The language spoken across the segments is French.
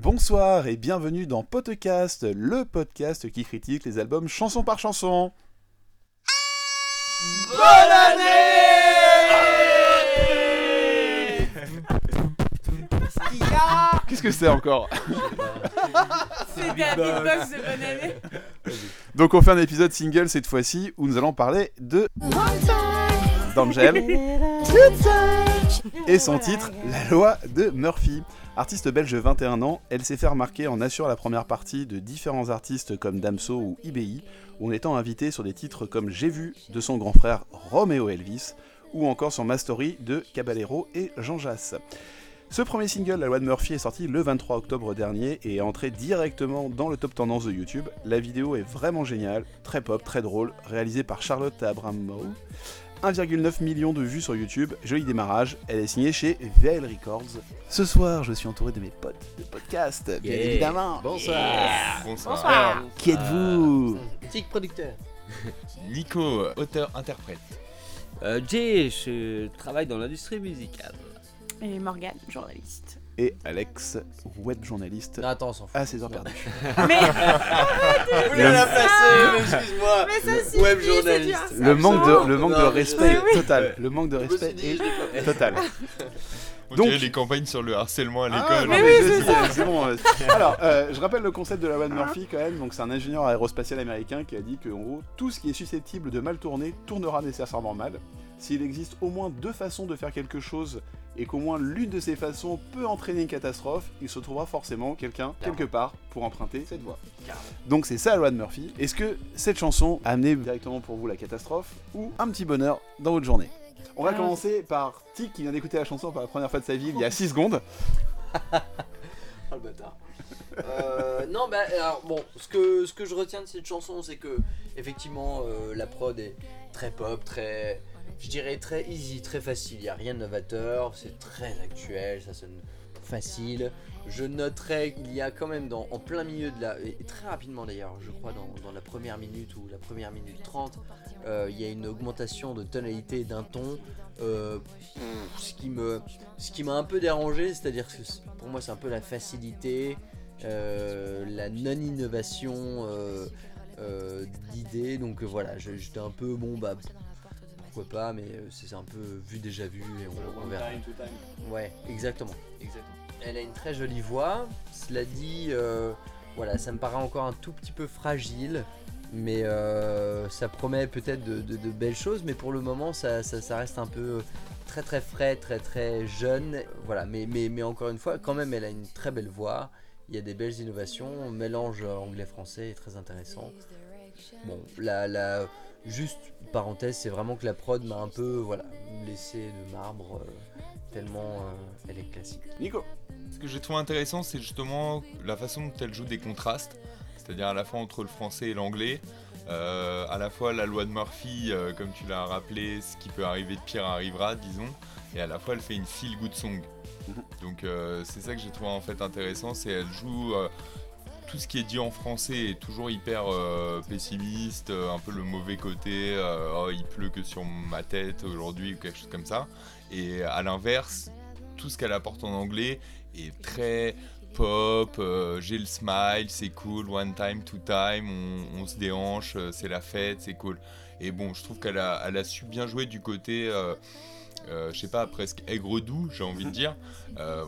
Bonsoir et bienvenue dans Podcast, le podcast qui critique les albums chanson par chanson. Bonne année Qu'est-ce que c'est encore? C'est bien beatbox de bonne année. Donc on fait un épisode single cette fois-ci où nous allons parler de d'Angel et son titre La loi de Murphy. Artiste belge 21 ans, elle s'est fait remarquer en assurant la première partie de différents artistes comme Damso ou IBI, ou en étant invitée sur des titres comme J'ai vu de son grand frère Romeo Elvis, ou encore sur Mastory de Caballero et Jean Jass. Ce premier single, La loi de Murphy, est sorti le 23 octobre dernier et est entré directement dans le top tendance de YouTube. La vidéo est vraiment géniale, très pop, très drôle, réalisée par Charlotte Abramow. 1,9 million de vues sur YouTube, joli démarrage, elle est signée chez VL Records. Ce soir, je suis entouré de mes potes de podcast, bien Yeah. évidemment. Bonsoir. Bonsoir Qui êtes-vous Tic producteur. Nico, auteur-interprète. Euh, Jay, je travaille dans l'industrie musicale. Et Morgane, journaliste. Et Alex, web journaliste Non, attends, on s'en fout. à ses heures perdues. Mais, Vous voulez la placer, excuse-moi. mais Web journaliste. Le manque de, le manque de Non, respect oui. total. Le manque de respect est total. On Donc- dirait les campagnes sur le harcèlement à Ah, l'école. non, Mais mais oui, je- c'est bon, euh, Alors, euh, je rappelle le concept de la loi de Murphy quand même. Donc, c'est un ingénieur aérospatial américain qui a dit que, en gros, tout ce qui est susceptible de mal tourner tournera nécessairement mal. S'il existe au moins deux façons de faire quelque chose et qu'au moins l'une de ces façons peut entraîner une catastrophe, il se trouvera forcément quelqu'un quelque part pour emprunter cette voie. Donc, c'est ça la loi de Murphy. Est-ce que cette chanson a amené directement pour vous la catastrophe ou un petit bonheur dans votre journée? On va Ah. commencer par Tic qui vient d'écouter la chanson pour la première fois de sa vie il y a 6 secondes. Oh le bâtard. Euh, non, bah alors bon, ce que, ce que je retiens de cette chanson, c'est que effectivement euh, la prod est très pop, très, je dirais très easy, très facile. Il n'y a rien de novateur, c'est très actuel, ça sonne facile. Je noterais qu'il y a quand même dans, en plein milieu de la. Et très rapidement d'ailleurs, je crois dans, la première minute ou la première minute 30, euh, il y a une augmentation de tonalité d'un ton. euh, ce qui ce qui m'a un peu dérangé, c'est-à-dire que pour moi c'est un peu la facilité, euh, la non-innovation d'idées. Donc voilà, j'étais un peu bon bah pourquoi pas, mais euh, c'est un peu vu déjà vu et on, on verra. Ouais, exactement, exactement. Elle a une très jolie voix. Cela dit, euh, voilà, ça me paraît encore un tout petit peu fragile. Mais euh, ça promet peut-être de, de- de belles choses, mais pour le moment ça, ça- ça reste un peu très très frais, très très jeune. Voilà, mais, mais, mais encore une fois, quand même, elle a une très belle voix. Il y a des belles innovations. Mélange anglais-français est très intéressant. Bon, la, la, juste parenthèse, c'est vraiment que la prod m'a un peu voilà, laissé de marbre, euh, tellement euh, elle est classique. Nico Ce que j'ai trouvé intéressant, c'est justement la façon dont elle joue des contrastes, c'est-à-dire à la fois entre le français et l'anglais. Euh, à la fois la loi de Murphy, euh, comme tu l'as rappelé, ce qui peut arriver de pire arrivera, disons, et à la fois elle fait une feel good song. Mhm. Donc euh, c'est ça que j'ai trouvé en fait intéressant, c'est elle joue euh, tout ce qui est dit en français est toujours hyper euh, pessimiste, euh, un peu le mauvais côté, euh, oh, il pleut que sur ma tête aujourd'hui ou quelque chose comme ça. Et à l'inverse, tout ce qu'elle apporte en anglais est très pop, j'ai le smile, c'est cool, one time, two time, on, se déhanche, c'est la fête, c'est cool. Et bon, je trouve qu'elle a, su bien jouer du côté, je sais pas, presque aigre doux, j'ai envie de dire.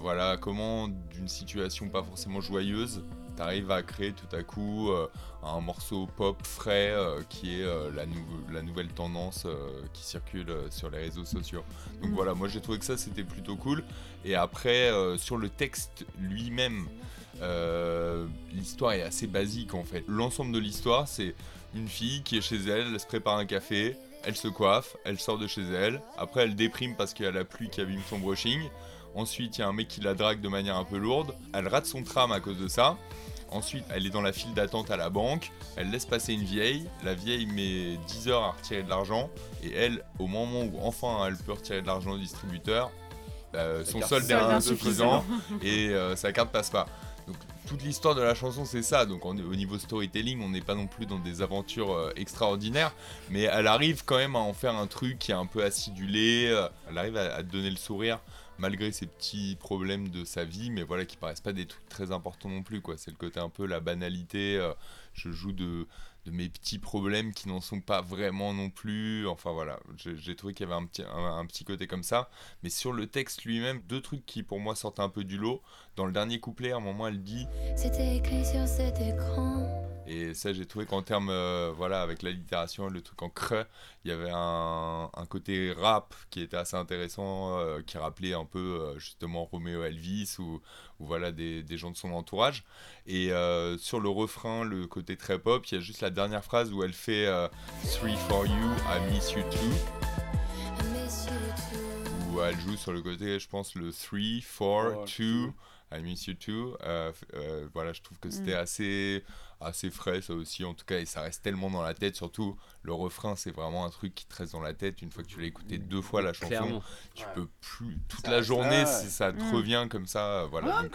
Voilà, comment d'une situation pas forcément joyeuse, t'arrives à créer tout à coup euh, un morceau pop frais euh, qui est euh, la, nou- la nouvelle tendance qui circule sur les réseaux sociaux. Donc Mm. voilà, moi j'ai trouvé que ça c'était plutôt cool. Et après, sur le texte lui-même, l'histoire est assez basique en fait. L'ensemble de l'histoire, c'est une fille qui est chez elle, elle se prépare un café, elle se coiffe, elle sort de chez elle. Après, elle déprime parce qu'il y a la pluie qui abîme son brushing. Ensuite, il y a un mec qui la drague de manière un peu lourde. Elle rate son tram à cause de ça. Ensuite, elle est dans la file d'attente à la banque. Elle laisse passer une vieille. La vieille met 10 heures à retirer de l'argent. Et elle, au moment où enfin elle peut retirer de l'argent au distributeur, euh, son solde est insuffisant et euh, sa carte passe pas. Donc toute l'histoire de la chanson c'est ça. Donc on au niveau storytelling, on n'est pas non plus dans des aventures euh, extraordinaires, mais elle arrive quand même à en faire un truc qui est un peu acidulé. euh, elle arrive à, à te donner le sourire malgré ces petits problèmes de sa vie, mais voilà, qui paraissent pas des trucs très importants non plus. C'est le côté un peu la banalité. euh, je joue de, mes petits problèmes qui n'en sont pas vraiment non plus. Enfin voilà, j'ai trouvé qu'il y avait un petit, un petit côté comme ça. Mais sur le texte lui-même, deux trucs qui pour moi sortent un peu du lot. Dans le dernier couplet, à un moment, elle dit C'était écrit sur cet écran. et ça, j'ai trouvé qu'en termes, euh, voilà, avec l'allitération, le truc en creux, il y avait un, un côté rap qui était assez intéressant, euh, qui rappelait un peu euh, justement Roméo Elvis ou, ou voilà des, des gens de son entourage. Et euh, sur le refrain, le côté très pop, il y a juste la dernière phrase où elle fait euh, Three for you, I miss you too. Où elle joue sur le côté, je pense, le 3, 4, Four, 2. I miss you too. Euh, euh, voilà, je trouve que c'était Mm. assez, assez frais, ça aussi, en tout cas, et ça reste tellement dans la tête. Surtout, le refrain, c'est vraiment un truc qui te reste dans la tête. Une fois que tu l'as écouté deux fois la chanson, Clairement. tu Ouais. peux plus. Toute Ça la journée, ça te Mm. revient comme ça. Voilà, euh,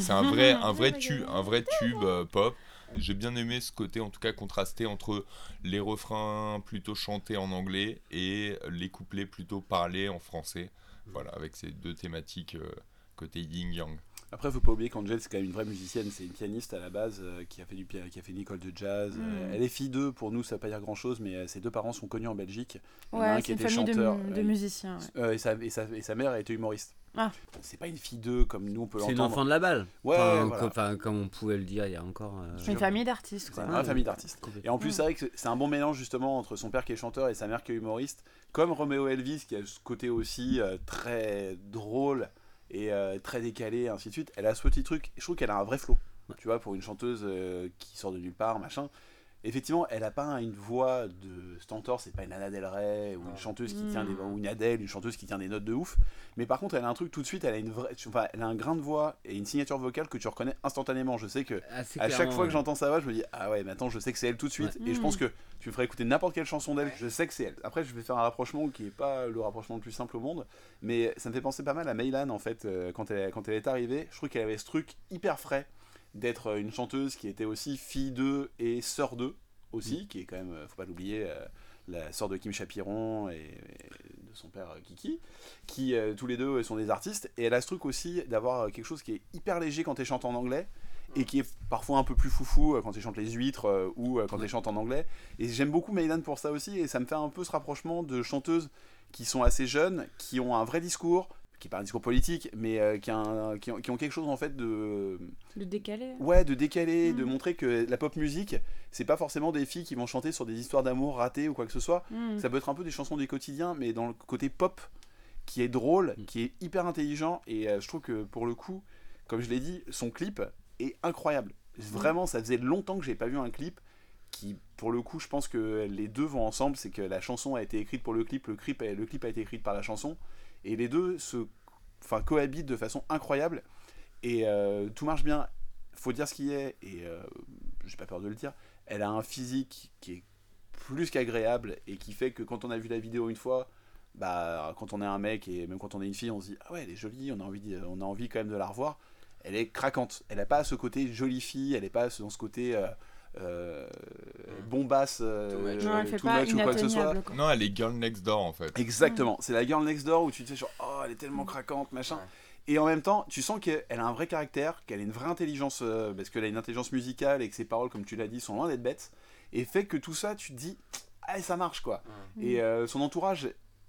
c'est un vrai, un vrai tube, un vrai tube euh, pop. J'ai bien aimé ce côté, en tout cas, contrasté entre les refrains plutôt chantés en anglais et les couplets plutôt parlés en français. Voilà, avec ces deux thématiques euh, côté yin-yang. Après, faut pas oublier qu'Angel, c'est quand même une vraie musicienne, c'est une pianiste à la base euh, qui a fait du pia- qui a fait une école de jazz. Mm. Euh, elle est fille d'eux, pour nous, ça veut pas dire grand chose, mais euh, ses deux parents sont connus en Belgique. Il y en a un Ouais, qui c'est une était famille de, chanteur, euh, de musiciens. ouais. Euh, et, sa, et, sa, et sa mère était humoriste. Ah. C'est pas une fille d'eux comme nous on peut C'est une l'entendre. enfant de la balle. Ouais, Enfin, voilà. comme, enfin, comme on pouvait le dire il y a encore. euh, une famille d'artistes, quoi. une famille d'artistes. Et en plus, c'est vrai que c'est- c'est un bon mélange justement entre son père qui est chanteur et sa mère qui est humoriste. Comme Roméo Elvis qui a ce côté aussi euh, très drôle et euh, très décalé, et ainsi de suite. Elle a ce petit truc. Je trouve qu'elle a un vrai flow. Tu vois, pour une chanteuse euh, qui sort de nulle part, machin. Effectivement, elle a pas une voix de stentor, c'est pas une Lana Del Rey ou une chanteuse qui Mm. tient des ou une Adele, une chanteuse qui tient des notes de ouf. Mais par contre, elle a un truc tout de suite, elle a une vraie, enfin, elle a un grain de voix et une signature vocale que tu reconnais instantanément. Je sais que Assez à chaque fois que j'entends sa voix, je me dis ah ouais, maintenant je sais que c'est elle tout de suite. Ouais. Et je Mm. pense que tu me ferais écouter n'importe quelle chanson d'elle, je sais que c'est elle. Après, je vais faire un rapprochement qui est pas le rapprochement le plus simple au monde, mais ça me fait penser pas mal à Meylan en fait euh, quand elle quand elle est arrivée. Je trouve qu'elle avait ce truc hyper frais d'être une chanteuse qui était aussi fille d'eux et sœur d'eux aussi, qui est quand même, euh, faut pas l'oublier, euh, la sœur de Kim Chapiron et, et de son père euh, Kiki, qui euh, tous les deux sont des artistes. Et elle a ce truc aussi d'avoir quelque chose qui est hyper léger quand elle chante en anglais et qui est parfois un peu plus foufou quand elle chante les huîtres euh, ou quand elle chante en anglais. Et j'aime beaucoup Meylan pour ça aussi, et ça me fait un peu ce rapprochement de chanteuses qui sont assez jeunes, qui ont un vrai discours, qui n'est pas un discours politique, mais euh, qui, a un- qui ont, qui ont quelque chose en fait de, De décaler. ouais, de décaler, Mm. de montrer que la pop musique, c'est pas forcément des filles qui vont chanter sur des histoires d'amour ratées ou quoi que ce soit. Mm. Ça peut être un peu des chansons du quotidien, mais dans le côté pop, qui est drôle, Mm. qui est hyper intelligent, et euh, je trouve que pour le coup, comme je l'ai dit, son clip est incroyable. Vraiment, ça faisait longtemps que j'ai pas vu un clip qui, pour le coup, je pense que les deux vont ensemble, c'est que la chanson a été écrite pour le clip, le clip, a- le clip a été écrit par la chanson, et les deux se, enfin, cohabitent de façon incroyable, et euh, tout marche bien. Faut dire ce qui est, et euh, j'ai pas peur de le dire, elle a un physique qui est plus qu'agréable et qui fait que quand on a vu la vidéo une fois, bah quand on est un mec et même quand on est une fille, on se dit ah ouais elle est jolie, on a envie, on a envie quand même de la revoir. Elle est craquante. Elle n'a pas ce côté jolie fille, elle n'est pas dans ce côté euh, euh, bombasse, euh, Too much. Non, elle fait too pas much ou quoi que ce soit. quoi. Non, elle est girl next door en fait. Exactement, c'est la girl next door où tu te fais genre oh elle est tellement craquante machin. Ouais. Et en même temps, tu sens qu'elle a un vrai caractère, qu'elle a une vraie intelligence, euh, parce qu'elle a une intelligence musicale et que ses paroles, comme tu l'as dit, sont loin d'être bêtes. Et fait que tout ça, tu te dis, ah, ça marche quoi. Et euh, son entourage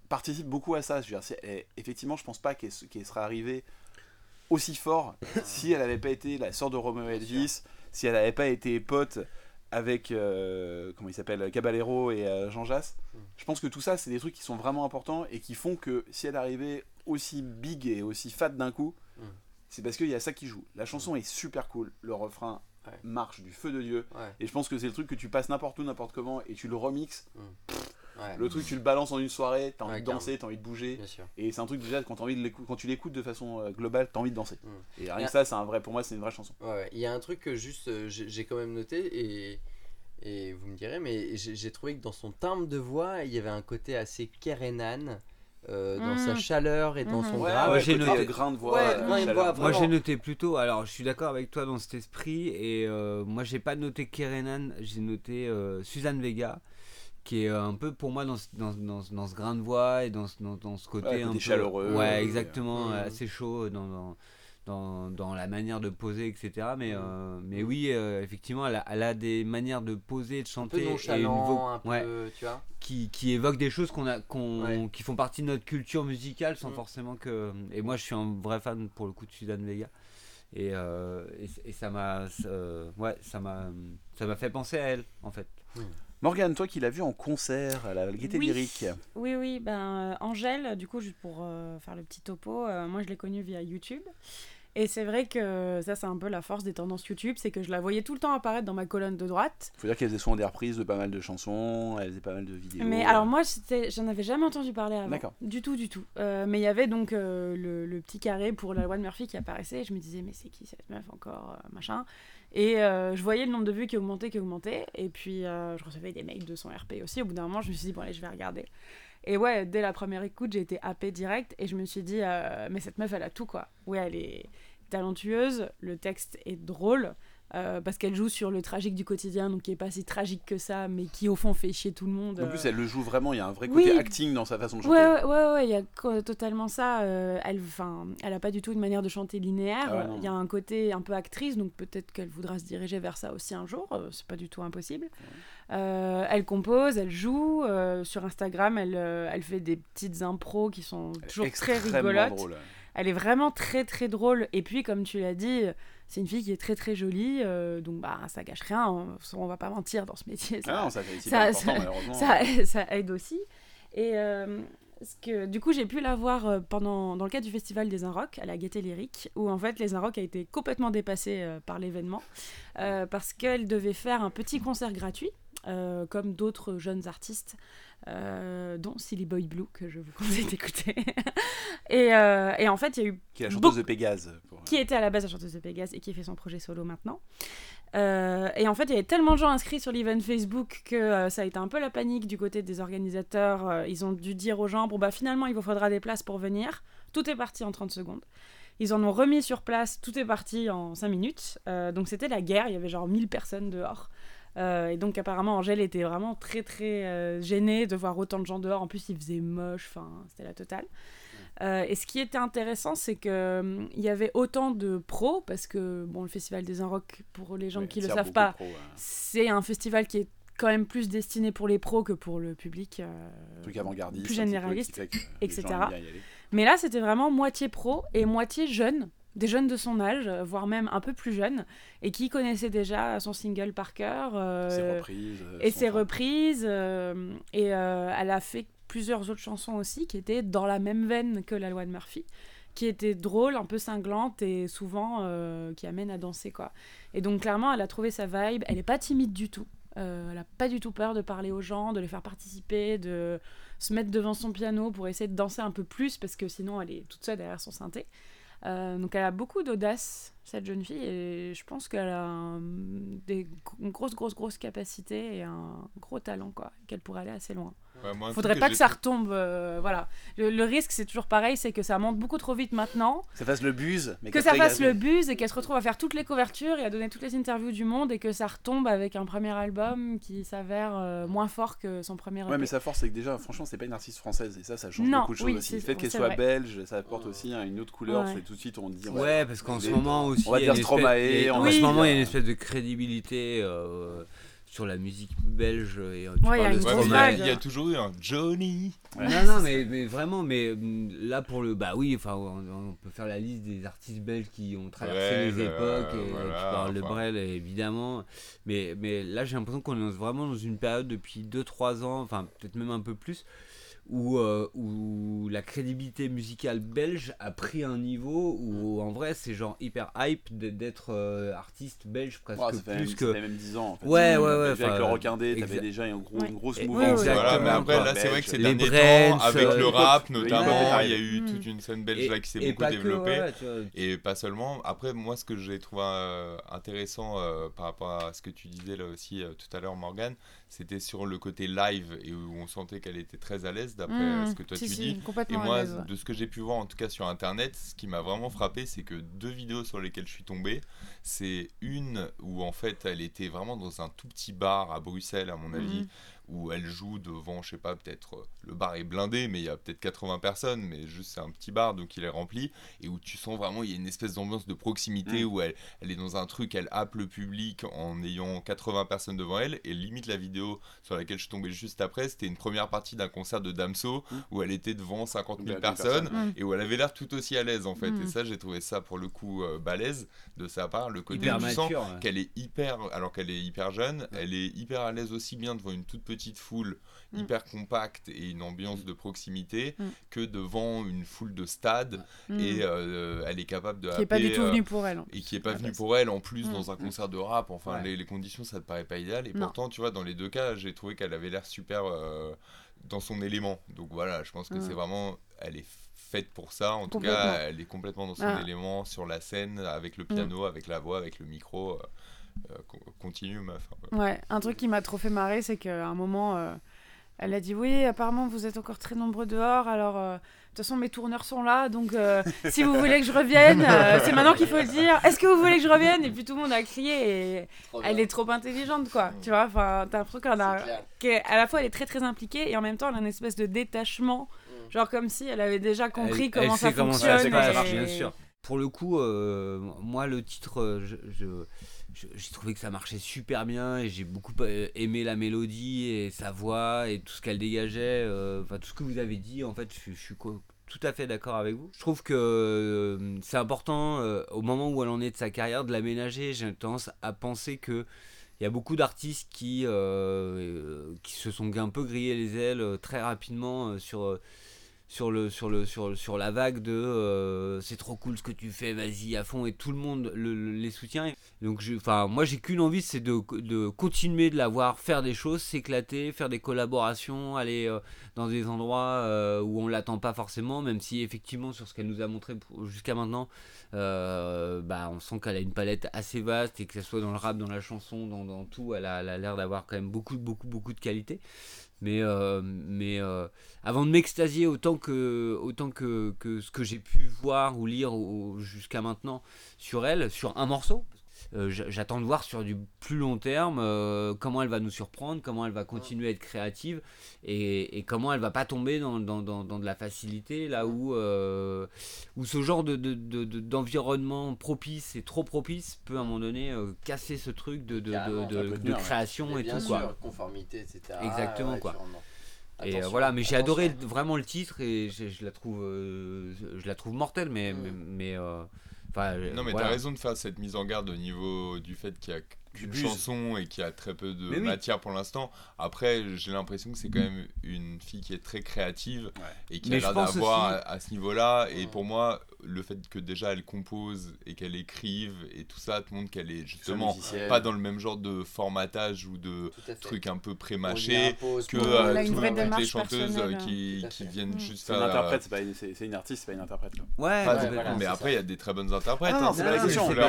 participe beaucoup à ça. Je veux dire, elle- effectivement, je pense pas qu'elle serait arrivée aussi fort si elle n'avait pas été la sœur de Romeo Elvis, si elle n'avait pas été pote avec, euh, comment il s'appelle, Caballero et euh, Jean Jass. Mm. Je pense que tout ça, c'est des trucs qui sont vraiment importants et qui font que si elle arrivait aussi big et aussi fat d'un coup, Mm. c'est parce qu'il y a ça qui joue. La chanson est super cool, le refrain Ouais. marche du feu de Dieu. Ouais, Et je pense que c'est le truc que tu passes n'importe où, n'importe comment, et tu le remixes. Ouais, Le truc, tu le balances en une soirée, t'as envie Ouais, de danser, t'as envie de bouger. Et c'est un truc déjà, quand, t'as envie de quand tu l'écoutes de façon euh, globale, t'as envie de danser. Mm. Et rien que ça, c'est un vrai, pour moi, c'est une vraie chanson. Ouais, ouais. il y a un truc que juste euh, j'ai quand même noté et, et vous me direz, mais j'ai trouvé que dans son timbre de voix, il y avait un côté assez Kerenan euh, dans Mm. sa chaleur et dans Mhm. son Ouais, grave. ouais, j'ai noté- grain de voix. Ouais, euh, grain de chaleur. voix, Moi j'ai noté plutôt, alors je suis d'accord avec toi dans cet esprit, et euh, moi j'ai pas noté Kerenan, j'ai noté euh, Suzanne Vega, qui est un peu pour moi dans, ce- dans, dans, dans ce grain de voix et dans, ce- dans, dans ce côté Ouais, un peu chaleureux, ouais euh, exactement assez chaud dans, dans, dans, dans la manière de poser etc mais Mhm. euh, mais oui euh, effectivement elle a, elle a des manières de poser de Un chanter peu nonchalant, vo- un peu, ouais, tu vois. qui, qui évoquent des choses qu'on a qu'on Ouais. qui font partie de notre culture musicale sans Mhm. forcément que et moi je suis un vrai fan pour le coup de Suzanne Vega et, euh, et, et ça m'a euh, ouais ça m'a ça m'a fait penser à elle en fait Morgane, toi qui l'as vu en concert à la Gaieté Oui. Lyrique. Oui, oui, ben euh, Angèle, du coup, juste pour euh, faire le petit topo, euh, moi je l'ai connue via YouTube. Et c'est vrai que ça, c'est un peu la force des tendances YouTube, c'est que je la voyais tout le temps apparaître dans ma colonne de droite. Faut dire qu'elle faisait souvent des reprises de pas mal de chansons, elle faisait pas mal de vidéos. Mais alors moi, j'en avais jamais entendu parler avant. D'accord. Du tout, du tout. Euh, mais il y avait donc euh, le, le petit carré pour la loi de Murphy qui apparaissait. Et je me disais, mais c'est qui cette meuf encore, machin? Et euh, je voyais le nombre de vues qui augmentait, qui augmentait. Et puis euh, je recevais des mails de son RP aussi. Au bout d'un moment, je me suis dit, bon allez, je vais regarder. Et ouais, dès la première écoute, j'ai été happée direct. Et je me suis dit, euh, mais cette meuf, elle a tout quoi. Ouais, elle est talentueuse, le texte est drôle. Euh, parce qu'elle joue sur le tragique du quotidien, donc qui est pas si tragique que ça, mais qui au fond fait chier tout le monde. En euh. plus, elle le joue vraiment, il y a un vrai côté Oui. acting dans sa façon de chanter. Ouais, ouais, ouais, ouais, il y a totalement ça. euh, elle, enfin, elle a pas du tout une manière de chanter linéaire. Ah. Il y a un côté un peu actrice, donc peut-être qu'elle voudra se diriger vers ça aussi un jour. euh, c'est pas du tout impossible. Euh, elle compose, elle joue. euh, sur Instagram, elle, euh, elle fait des petites impros qui sont Elle toujours très rigolotes. drôle. Elle est vraiment très très drôle. Et puis, comme tu l'as dit, c'est une fille qui est très très jolie. euh, donc, bah, ça gâche rien. On, on va pas mentir dans ce métier. ça- Ah non, ça fait c'est ça- pas important, ça- malheureusement. ça, ça aide aussi. Et euh, ce que, du coup, j'ai pu la voir euh, pendant, dans le cadre du festival des Inrocks à la Gaieté Lyrique, où en fait les Inrocks a été complètement dépassé euh, par l'événement, parce qu'elle devait faire un petit concert gratuit, euh, comme d'autres jeunes artistes, euh, dont Silly Boy Blue, que je vous conseille d'écouter. et, euh, et en fait, il y a eu Qui est la chanteuse beaucoup- de Pégase. pour- qui était à la base la chanteuse de Pégase et qui fait son projet solo maintenant. Euh, et en fait, il y avait tellement de gens inscrits sur l'event Facebook que ça a été un peu la panique du côté des organisateurs. Ils ont dû dire aux gens bon, bah finalement, il vous faudra des places pour venir. Tout est parti en 30 secondes. Ils en ont remis sur place, tout est parti en 5 minutes. Euh, donc c'était la guerre, il y avait genre 1000 personnes dehors. Euh, et donc apparemment Angèle était vraiment très très euh, gênée de voir autant de gens dehors. En plus il faisait moche, enfin c'était la totale. Euh, et ce qui était intéressant, c'est que hum, il y avait autant de pros parce que bon le festival des Inrocks pour les gens qui elle le savent pas, c'est un festival qui est quand même plus destiné pour les pros que pour le public. euh, truc avant-gardiste. plus généraliste, etc. Mais là, c'était vraiment moitié pro et moitié jeune, des jeunes de son âge, euh, voire même un peu plus jeunes, et qui connaissaient déjà son single par cœur. euh, Ses reprises. euh, et ses reprises. euh, et euh, elle a fait plusieurs autres chansons aussi qui étaient dans la même veine que La Loi de Murphy, qui étaient drôles, un peu cinglantes et souvent qui amènent à danser. quoi. Et donc clairement, elle a trouvé sa vibe. Elle n'est pas timide du tout. Elle n'a pas du tout peur de parler aux gens, de les faire participer, de se mettre devant son piano pour essayer de danser un peu plus parce que sinon elle est toute seule derrière son synthé. Euh, donc elle a beaucoup d'audace, cette jeune fille, et je pense qu'elle a des, une grosse, grosse, grosse capacité et un gros talent, quoi, qu'elle pourrait aller assez loin. Ouais, moi, Faudrait pas que ça retombe, euh, voilà. Le, le risque, c'est toujours pareil, c'est que ça monte beaucoup trop vite maintenant, Ça fasse le buzz. Mais que ça fasse le buzz et qu'elle se retrouve à faire toutes les couvertures et à donner toutes les interviews du monde et que ça retombe avec un premier album qui s'avère euh, moins fort que son premier Ouais, EP. mais sa force, c'est que déjà, franchement, c'est pas une artiste française. Et ça, ça change Non, beaucoup de choses oui, aussi. Le fait qu'elle soit vrai. belge, ça apporte aussi hein, une autre couleur. Ouais. C'est tout de suite, on dit. Ouais, parce qu'en ce moment aussi, on va dire Stromae, en ce moment, il y a une espèce de crédibilité euh, sur la musique belge. Et, euh, tu Ouais, il y a parles de Ouais, il y a- Stromae. vague. il y, a toujours eu un Johnny. Ouais. Non, non, mais, mais vraiment, mais hum, là pour le. Bah oui, enfin, on, on peut faire la liste des artistes belges qui ont traversé Ouais, les le- époques. et, voilà, tu parles de enfin. Brel, évidemment. Mais, mais là, j'ai l'impression qu'on est vraiment dans une période depuis 2-3 ans, enfin, peut-être même un peu plus, où, euh, où la crédibilité musicale belge a pris un niveau où en vrai, c'est genre hyper hype d'être euh, artiste belge presque Ouais, ça fait plus même, que. ça fait même 10 ans. En fait. Ouais, ouais, Déjà ouais, Avec le requin D, t'avais déjà une, gros- Ouais. une grosse mouvance. ouais, ouais. Voilà, mais après, là, c'est vrai que ces Les derniers Brents, temps, avec euh, le rap notamment, il y a eu Mm. toute une scène belge Et- là qui s'est beaucoup développée. ouais, Et pas seulement. Après, moi, ce que j'ai trouvé euh, intéressant euh, par rapport à ce que tu disais là aussi euh, tout à l'heure, Morgane, c'était sur le côté live et où on sentait qu'elle était très à l'aise d'après euh, Mmh, ce que toi si, tu si, dis. Et moi, ouais. de ce que j'ai pu voir en tout cas sur internet, ce qui m'a vraiment frappé, c'est que deux vidéos sur lesquelles je suis tombé, c'est une où en fait elle était vraiment dans un tout petit bar à Bruxelles, à mon avis, Mhm. Où elle joue devant, je sais pas, peut-être euh, le bar est blindé, mais il y a peut-être 80 personnes, mais juste c'est un petit bar, donc il est rempli, et où tu sens vraiment, il y a une espèce d'ambiance de proximité, Mm. où elle, elle est dans un truc, elle happe le public en ayant 80 personnes devant elle, et limite la vidéo sur laquelle je suis tombé juste après, c'était une première partie d'un concert de Damso, Mm. où elle était devant 50 000 Des personnes, personnes. et où elle avait l'air tout aussi à l'aise en fait, Mm. et ça j'ai trouvé ça pour le coup euh, balèze de sa part, le côté où tu sens ouais. qu'elle est hyper, alors qu'elle est hyper jeune, elle est hyper à l'aise aussi bien devant une toute petite foule Mm. hyper compacte et une ambiance de proximité Mm. que devant une foule de stade Mm. et euh, elle est capable de qui est pas du tout euh, venu pour elle. et qui est pas venue pour elle en plus Mm. dans un concert de rap enfin Ouais. les, les conditions ça te paraît pas idéal et Non. pourtant tu vois dans les deux cas j'ai trouvé qu'elle avait l'air super euh, dans son élément donc voilà je pense que Mm. c'est vraiment elle est faite pour ça en tout cas elle est complètement dans son Ah. élément sur la scène avec le piano avec la voix avec le micro euh, euh, con- continue meuf Ouais, un truc qui m'a trop fait marrer, c'est qu'à un moment, euh, elle a dit Oui, apparemment, vous êtes encore très nombreux dehors, alors euh, de toute façon, mes tourneurs sont là, donc euh, si vous voulez que je revienne, euh, c'est maintenant qu'il faut le dire. Est-ce que vous voulez que je revienne? Et puis tout le monde a crié et Trop elle bien. est trop intelligente, quoi. Tu vois, enfin, t'as l'impression qu'elle a. C'est clair. qu'elle- à la fois, elle est très très impliquée et en même temps, elle a une espèce de détachement, Mm. Genre comme si elle avait déjà compris Elle- comment elle ça comment fonctionne. ça se passe, et- bien sûr. Pour le coup, euh, moi, le titre, euh, je, je- je- j'ai trouvé que ça marchait super bien et j'ai beaucoup euh, aimé la mélodie et sa voix et tout ce qu'elle dégageait. Enfin, tout ce que vous avez dit, en fait, je, je suis tout à fait d'accord avec vous. Je trouve que c'est important, au moment où elle en est de sa carrière, de l'aménager. J'ai tendance à penser que. Il y a beaucoup d'artistes qui, euh, qui se sont un peu grillés les ailes très rapidement euh, sur, le, sur, le, sur, sur la vague de euh, c'est trop cool ce que tu fais, vas-y à fond, et tout le monde le- le- les soutient. Donc, enfin, moi j'ai qu'une envie, c'est de, de continuer de la voir faire des choses, s'éclater, faire des collaborations, aller euh, dans des endroits euh, où on l'attend pas forcément, même si effectivement sur ce qu'elle nous a montré jusqu'à maintenant, bah, on sent qu'elle a une palette assez vaste et que ce soit dans le rap, dans la chanson, dans, dans tout, elle a elle a l'air d'avoir quand même beaucoup, beaucoup, beaucoup de qualité. Mais, euh, mais euh, avant de m'extasier autant que, autant que, que ce que j'ai pu voir ou lire jusqu'à maintenant sur elle, sur un morceau, j'attends de voir sur du plus long terme euh, comment elle va nous surprendre, comment elle va continuer à être créative et, et comment elle va pas tomber dans, dans, dans, dans de la facilité là où, euh, où ce genre de, de, de- de- d'environnement propice et trop propice peut à un moment donné euh, casser ce truc de, de, ouais. création Mais et bien tout sûr, quoi. conformité, etc. Exactement, Ouais, quoi. Et euh, Attention, voilà, mais j'ai adoré vraiment le titre et je, je la trouve, euh, je la trouve mortelle, mais, Mm. mais, mais, euh, enfin, Non, mais t'as raison de faire cette mise en garde au niveau du fait qu'il y a qu'une chanson et qu'il y a très peu de Mais oui. matière pour l'instant. Après, j'ai l'impression que c'est quand même une fille qui est très créative et qui Mais a l'air d'avoir aussi- à, à ce niveau-là. Et Mm. pour moi, le fait que déjà elle compose et qu'elle écrive et tout ça, te montre qu'elle est justement pas dans le même genre de formatage ou de à truc un peu pré-mâché que euh, toutes les chanteuses euh, qui, à qui viennent Mm. juste C'est une faire. interprète, c'est pas une, c'est- c'est une artiste, c'est pas une interprète. Ouais, mais c'est après, il y a des très bonnes interprètes. Ah non, hein, c'est pas la faut question, mais en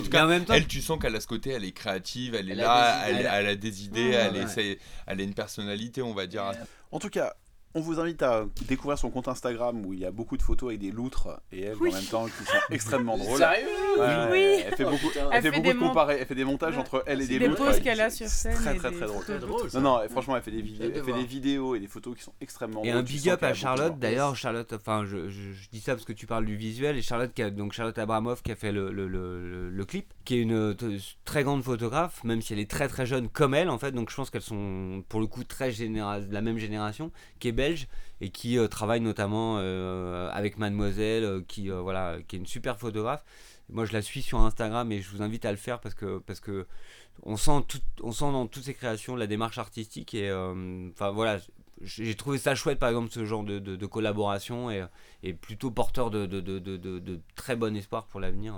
que tout cas, elle, tu sens qu'elle a ce côté, elle est créative, elle est Elle là, elle, a des idées, Ouais, elle, ouais. essaie, elle a une personnalité, on va dire. En tout cas, on vous invite à découvrir son compte Instagram où il y a beaucoup de photos avec des loutres et elle Oui. en même temps qui sont extrêmement drôles. Sérieux Ouais, Oui. Elle fait Oh, beaucoup, elle Elle fait fait beaucoup de comparaisons, elle fait des montages Ouais. entre elle et des Des loutres. poses et qu'elle a c'est sur scène. Très et très très drôle. Non, non, et franchement, elle fait des vidéos, elle fait des vidéos et des photos qui sont extrêmement Et drôles. un Tu big up à Charlotte d'ailleurs Charlotte enfin je, je- je dis ça parce que tu parles du visuel et Charlotte qui a, donc Charlotte Abramoff qui a fait le, le, le, le- le clip qui est une très grande photographe même si elle est très très jeune comme elle en fait donc je pense qu'elles sont pour le coup très généra- de la même génération qui est et qui euh, travaille notamment euh, avec Mademoiselle euh, qui voilà qui est une super photographe. Moi je la suis sur Instagram et je vous invite à le faire parce que parce que on sent on sent dans toutes ses créations la démarche artistique et enfin voilà j'ai trouvé ça chouette par exemple ce genre de, collaboration et, et plutôt porteur de, de, très bon espoir pour l'avenir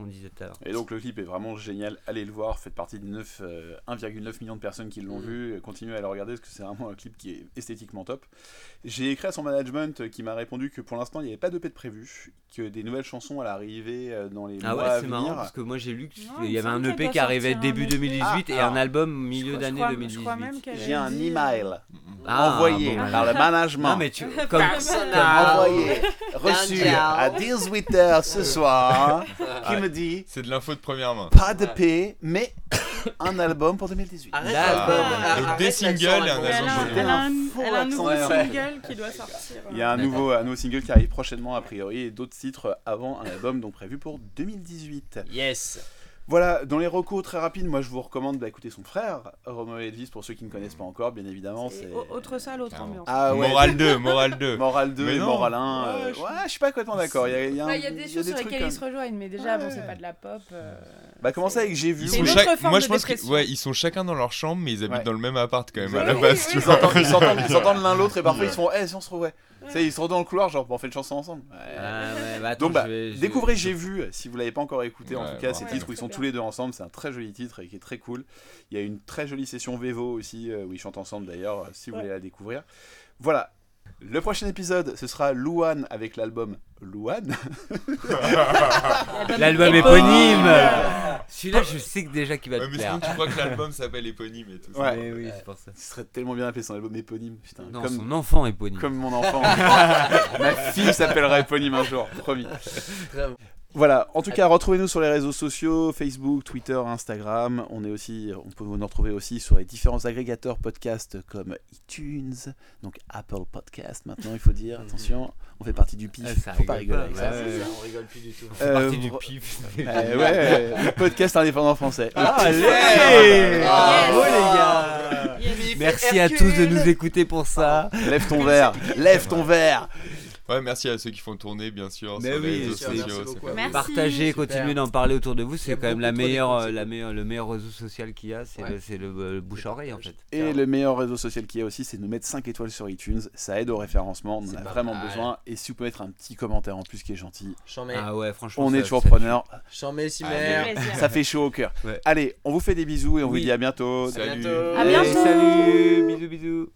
qu'on disait tout à l'heure. Et donc le clip est vraiment génial, allez le voir, faites partie de 9, euh, 1,9 million de personnes qui l'ont Mm. vu, continuez à le regarder parce que c'est vraiment un clip qui est esthétiquement top. J'ai écrit à son management euh, qui m'a répondu que pour l'instant il n'y avait pas de de prévu, que des nouvelles chansons allaient arriver euh, dans les Ah mois ouais, à c'est marrant parce que moi j'ai lu qu'il y avait un EP qu'elle qui arrivait début EP. 2018 Ah, et alors, un album Je milieu d'année crois- 2018. Je crois même qu'elle J'ai un email Ah, envoyé bon, par le management. Non mais tu comme envoyé, reçu à 18h ce soir, qui me dit C'est de l'info de première main. pas de paix, mais un album pour 2018. Arrête, L'album. ah, arrête des singles et un allemand. Elle a, album elle a un, elle a un nouveau single qui doit sortir. Il y a un nouveau, un nouveau single qui arrive prochainement a priori et d'autres titres avant un album donc prévu pour 2018. Yes. Voilà, dans les recos très rapides, moi je vous recommande d'écouter son frère, Romeo Elvis, pour ceux qui ne connaissent pas encore, bien évidemment. C'est C'est au- autre salle, autre ambiance. Ah ouais, Moral 2, Moral 2. Moral 2 Mais et non. Moral 1. Ouais, euh, je- Ouais, je suis pas complètement d'accord. Il y a, il y a un- Bah, Il y a des choses sur lesquelles comme- ils se rejoignent, mais déjà, bon, c'est pas de la pop. euh, Bah, commencez avec J'ai vu. Ils C'est sont une oui. autre chaque- forme Moi de je pense dépression. qu'ils ouais, ils sont chacun dans leur chambre mais ils habitent Ouais. dans le même appart quand même à la base. oui, tu Ils vois. s'entendent- ils s'entendent ils s'entendent l'un l'autre et parfois ils se font Eh, si on se revoit. Tu sais, ils se retrouvent dans le couloir, genre, bon, on fait une chanson ensemble. Ouais. Ah ouais, bah attends, Donc bah, je vais- je- découvrez J'ai vu si vous l'avez pas encore écouté en Ouais, tout cas ces Ouais, titres où ils sont tous les deux ensemble c'est un très joli titre et qui est très cool il y a une très jolie session Vevo aussi euh, où ils chantent ensemble d'ailleurs euh, si vous Ouais. voulez la découvrir voilà le prochain épisode ce sera Louane avec l'album Louane L'album éponyme Celui-là, je sais que déjà qu'il va Ouais, te mais plaire. sinon tu crois que l'album s'appelle éponyme et tout ça. Ouais. Oui, c'est pour ça. ce serait tellement bien appelé son album éponyme putain Non, comme, son enfant éponyme. comme mon enfant ma fille s'appellera éponyme un jour promis Très bon. Voilà, en tout cas, retrouvez-nous sur les réseaux sociaux, Facebook, Twitter, Instagram. On est aussi, on peut nous retrouver aussi sur les différents agrégateurs podcasts comme iTunes, donc Apple Podcast maintenant, il faut dire. Attention, on fait partie du pif, Ah, ça faut pas rigole rigoler pas, avec ça. ouais. Ça, on rigole plus du tout. Euh, partie du pif. Euh, ouais, podcast indépendant français. Allez Ah, Bravo yes. les gars. Merci à tous de nous écouter pour ça. Lève ton verre, lève ton verre. Ouais, merci à ceux qui font tourner bien sûr Mais sur oui, les réseaux c'est- sociaux. merci beaucoup Merci. Partagez, Super. continuez d'en parler autour de vous. C'est quand même la meilleure, euh, la meilleure, le meilleur réseau social qu'il y a. C'est Ouais. le, euh, le bouche à oreille en fait. Et le meilleur réseau social qu'il y a aussi, c'est de nous mettre 5 étoiles sur iTunes. Ça aide au référencement, on en a vraiment mal. besoin. Et si vous pouvez mettre un petit commentaire en plus qui est gentil, J'en mets. Ah ouais, franchement. on est toujours preneur. J'en mets si Allez. mère. Plaisir. Ça fait chaud au cœur. Ouais. Allez, on vous fait des bisous et on Oui. vous dit à bientôt. Salut. À bientôt. Salut, bisous bisous.